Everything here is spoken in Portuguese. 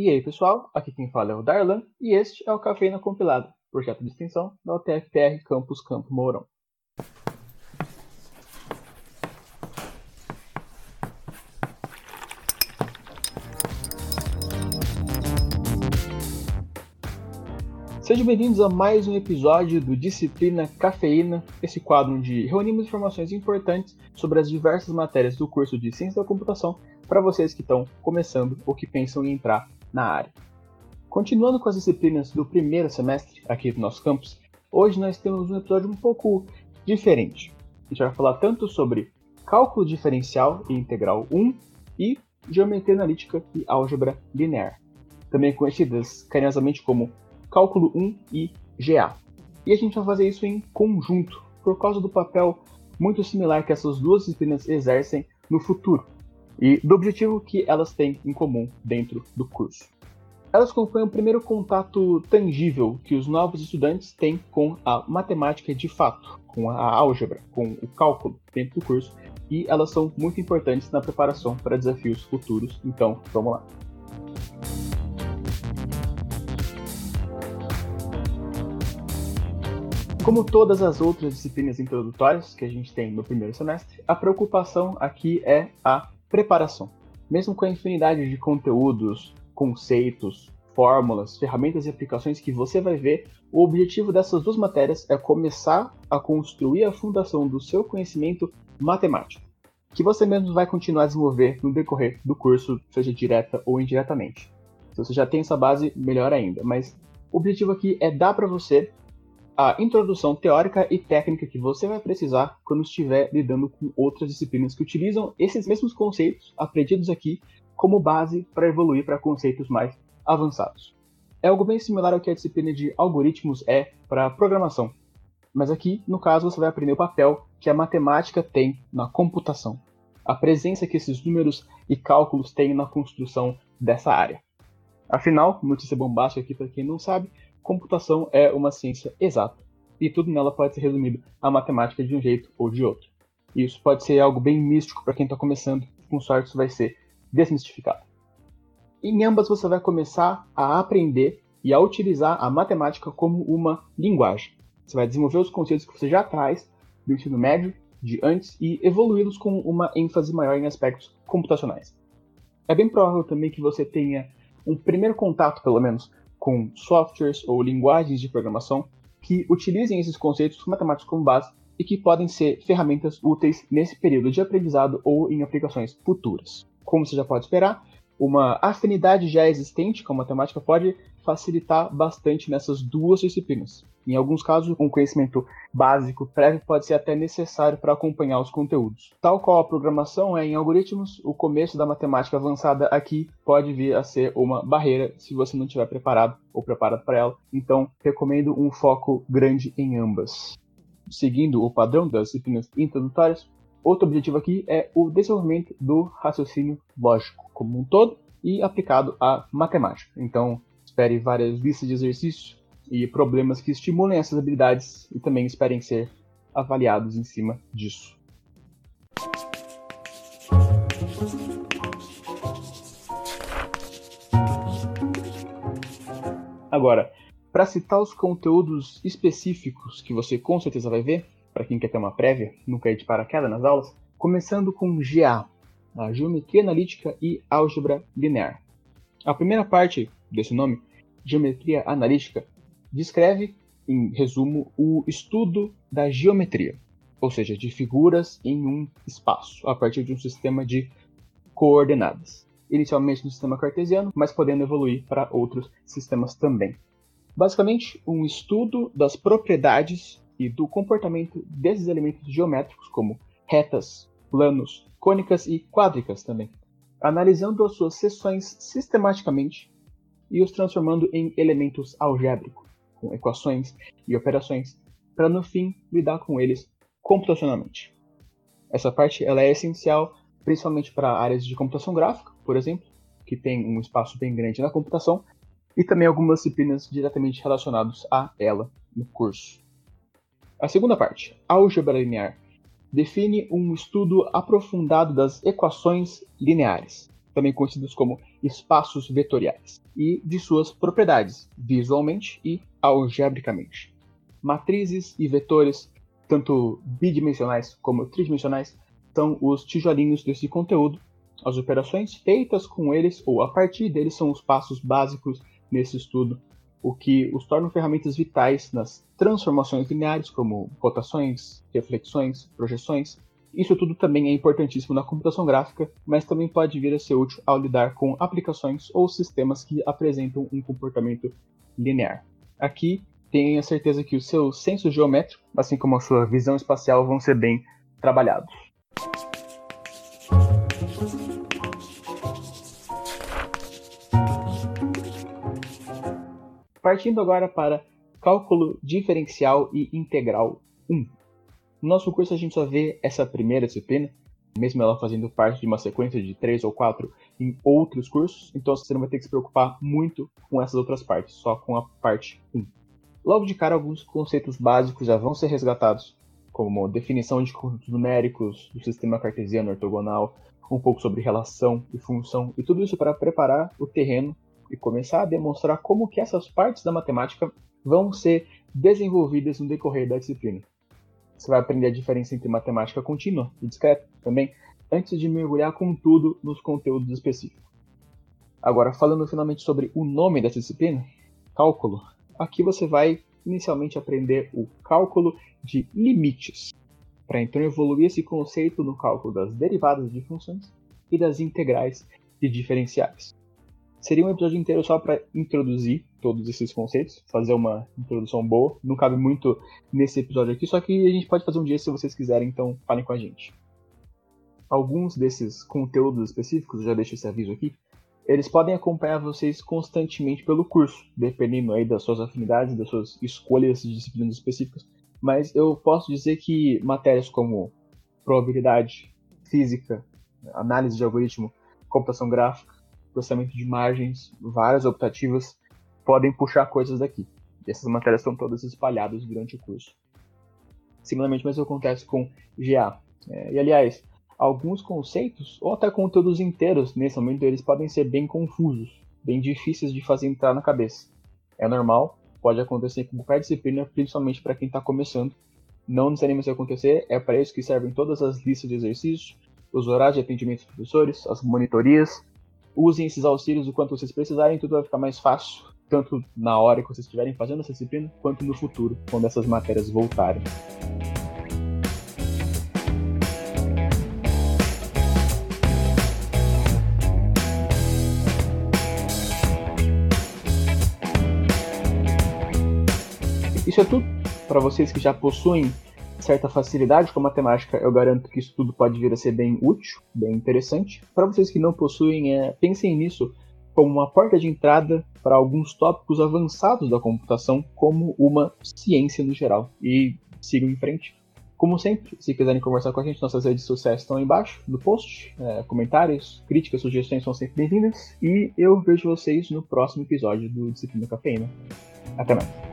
E aí, pessoal, aqui quem fala é o Darlan e este é o Cafeína Compilado, projeto de extensão da UTFPR Campus Campo Mourão. Sejam bem-vindos a mais um episódio do Disciplina Cafeína, esse quadro onde reunimos informações importantes sobre as diversas matérias do curso de Ciência da Computação para vocês que estão começando ou que pensam em entrar na área. Continuando com as disciplinas do primeiro semestre aqui do nosso campus, hoje nós temos um episódio um pouco diferente. A gente vai falar tanto sobre cálculo diferencial e integral 1 e geometria analítica e álgebra linear, também conhecidas carinhosamente como Cálculo 1 e GA. E a gente vai fazer isso em conjunto, por causa do papel muito similar que essas duas disciplinas exercem no futuro e do objetivo que elas têm em comum dentro do curso. Elas compõem o primeiro contato tangível que os novos estudantes têm com a matemática de fato, com a álgebra, com o cálculo dentro do curso, e elas são muito importantes na preparação para desafios futuros. Então, vamos lá. Como todas as outras disciplinas introdutórias que a gente tem no primeiro semestre, a preocupação aqui é a preparação. Mesmo com a infinidade de conteúdos, conceitos, fórmulas, ferramentas e aplicações que você vai ver, o objetivo dessas duas matérias é começar a construir a fundação do seu conhecimento matemático, que você mesmo vai continuar a desenvolver no decorrer do curso, seja direta ou indiretamente. Se você já tem essa base, melhor ainda, mas o objetivo aqui é dar para você a introdução teórica e técnica que você vai precisar quando estiver lidando com outras disciplinas que utilizam esses mesmos conceitos aprendidos aqui como base para evoluir para conceitos mais avançados. É algo bem similar ao que a disciplina de algoritmos é para programação, mas aqui, no caso, você vai aprender o papel que a matemática tem na computação, a presença que esses números e cálculos têm na construção dessa área. Afinal, notícia bombástica aqui para quem não sabe, computação é uma ciência exata e tudo nela pode ser resumido à matemática de um jeito ou de outro. E isso pode ser algo bem místico para quem está começando, com sorte isso vai ser desmistificado. Em ambas você vai começar a aprender e a utilizar a matemática como uma linguagem. Você vai desenvolver os conceitos que você já traz do ensino médio, de antes, e evoluí-los com uma ênfase maior em aspectos computacionais. É bem provável também que você tenha um primeiro contato, pelo menos, com softwares ou linguagens de programação que utilizem esses conceitos matemáticos como base e que podem ser ferramentas úteis nesse período de aprendizado ou em aplicações futuras. Como você já pode esperar, uma afinidade já existente com a matemática pode facilitar bastante nessas duas disciplinas. Em alguns casos, um conhecimento básico prévio pode ser até necessário para acompanhar os conteúdos. Tal qual a programação é em algoritmos, o começo da matemática avançada aqui pode vir a ser uma barreira se você não estiver preparado ou preparado para ela. Então, recomendo um foco grande em ambas. Seguindo o padrão das disciplinas introdutórias, outro objetivo aqui é o desenvolvimento do raciocínio lógico como um todo e aplicado à matemática. Então, espere várias listas de exercícios e problemas que estimulem essas habilidades e também esperem ser avaliados em cima disso. Agora, para citar os conteúdos específicos que você com certeza vai ver, para quem quer ter uma prévia, nunca ir de paraquedas nas aulas, começando com GA, a Geometria Analítica e Álgebra Linear. A primeira parte desse nome, Geometria Analítica, descreve, em resumo, o estudo da geometria, ou seja, de figuras em um espaço, a partir de um sistema de coordenadas. Inicialmente no sistema cartesiano, mas podendo evoluir para outros sistemas também. Basicamente, um estudo das propriedades e do comportamento desses elementos geométricos, como retas, planos, cônicas e quádricas também, analisando as suas seções sistematicamente e os transformando em elementos algébricos com equações e operações, para no fim lidar com eles computacionalmente. Essa parte ela é essencial principalmente para áreas de computação gráfica, por exemplo, que tem um espaço bem grande na computação, e também algumas disciplinas diretamente relacionadas a ela no curso. A segunda parte, álgebra linear, define um estudo aprofundado das equações lineares, também conhecidos como espaços vetoriais, e de suas propriedades, visualmente e algebricamente. Matrizes e vetores, tanto bidimensionais como tridimensionais, são os tijolinhos desse conteúdo. As operações feitas com eles ou a partir deles são os passos básicos nesse estudo, o que os torna ferramentas vitais nas transformações lineares, como rotações, reflexões, projeções. Isso tudo também é importantíssimo na computação gráfica, mas também pode vir a ser útil ao lidar com aplicações ou sistemas que apresentam um comportamento linear. Aqui tenha certeza que o seu senso geométrico, assim como a sua visão espacial, vão ser bem trabalhados. Partindo agora para cálculo diferencial e integral 1. No nosso curso a gente só vê essa primeira disciplina, mesmo ela fazendo parte de uma sequência de três ou quatro em outros cursos, então você não vai ter que se preocupar muito com essas outras partes, só com a parte 1. Logo de cara, alguns conceitos básicos já vão ser resgatados, como definição de conjuntos numéricos, do sistema cartesiano ortogonal, um pouco sobre relação e função, e tudo isso para preparar o terreno e começar a demonstrar como que essas partes da matemática vão ser desenvolvidas no decorrer da disciplina. Você vai aprender a diferença entre matemática contínua e discreta também, antes de mergulhar com tudo nos conteúdos específicos. Agora, falando finalmente sobre o nome dessa disciplina, cálculo, aqui você vai inicialmente aprender o cálculo de limites, para então evoluir esse conceito no cálculo das derivadas de funções e das integrais de diferenciais. Seria um episódio inteiro só para introduzir todos esses conceitos, fazer uma introdução boa. Não cabe muito nesse episódio aqui, só que a gente pode fazer um dia se vocês quiserem, então falem com a gente. Alguns desses conteúdos específicos, já deixo esse aviso aqui, eles podem acompanhar vocês constantemente pelo curso, dependendo aí das suas afinidades, das suas escolhas de disciplinas específicas. Mas eu posso dizer que matérias como probabilidade, física, análise de algoritmo, computação gráfica, processamento de imagens, várias optativas, podem puxar coisas daqui. E essas matérias estão todas espalhadas durante o curso. Similarmente, mas acontece com GA. É, e aliás, alguns conceitos, ou até conteúdos inteiros, nesse momento, eles podem ser bem confusos, bem difíceis de fazer entrar na cabeça. É normal, pode acontecer com qualquer disciplina, principalmente para quem está começando. Não necessariamente vai acontecer, é para isso que servem todas as listas de exercícios, os horários de atendimento dos professores, as monitorias, usem esses auxílios o quanto vocês precisarem, tudo vai ficar mais fácil, tanto na hora que vocês estiverem fazendo essa disciplina, quanto no futuro, quando essas matérias voltarem. Isso é tudo para vocês que já possuem certa facilidade com a matemática, eu garanto que isso tudo pode vir a ser bem útil, bem interessante. Para vocês que não possuem, é, pensem nisso como uma porta de entrada para alguns tópicos avançados da computação, como uma ciência no geral. E sigam em frente. Como sempre, se quiserem conversar com a gente, nossas redes sociais estão aí embaixo no post. É, comentários, críticas, sugestões são sempre bem-vindas. E eu vejo vocês no próximo episódio do Disciplina Cafeína. Até mais.